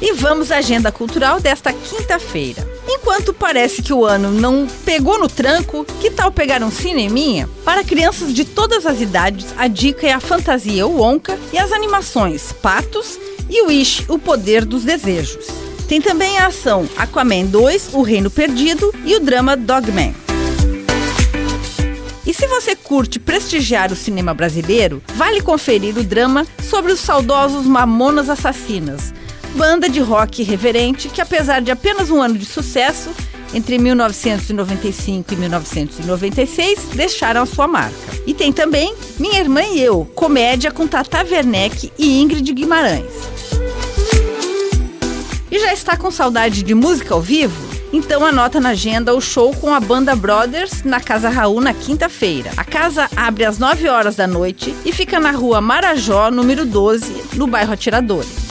E vamos à agenda cultural desta quinta-feira. Enquanto parece que o ano não pegou no tranco, que tal pegar um cineminha? Para crianças de todas as idades, a dica é a fantasia Wonka e as animações Patos e Wish, o poder dos desejos. Tem também a ação Aquaman 2, O Reino Perdido e o drama Dogman. E se você curte prestigiar o cinema brasileiro, vale conferir o drama sobre os saudosos Mamonas Assassinas, banda de rock reverente que, apesar de apenas um ano de sucesso, entre 1995 e 1996, deixaram a sua marca. E tem também Minha Irmã e Eu, comédia com Tata Werneck e Ingrid Guimarães. E já está com saudade de música ao vivo? Então anota na agenda o show com a banda Brothers na Casa Raul na quinta-feira. A casa abre às 9 horas da noite e fica na rua Marajó, número 12, no bairro Atiradores.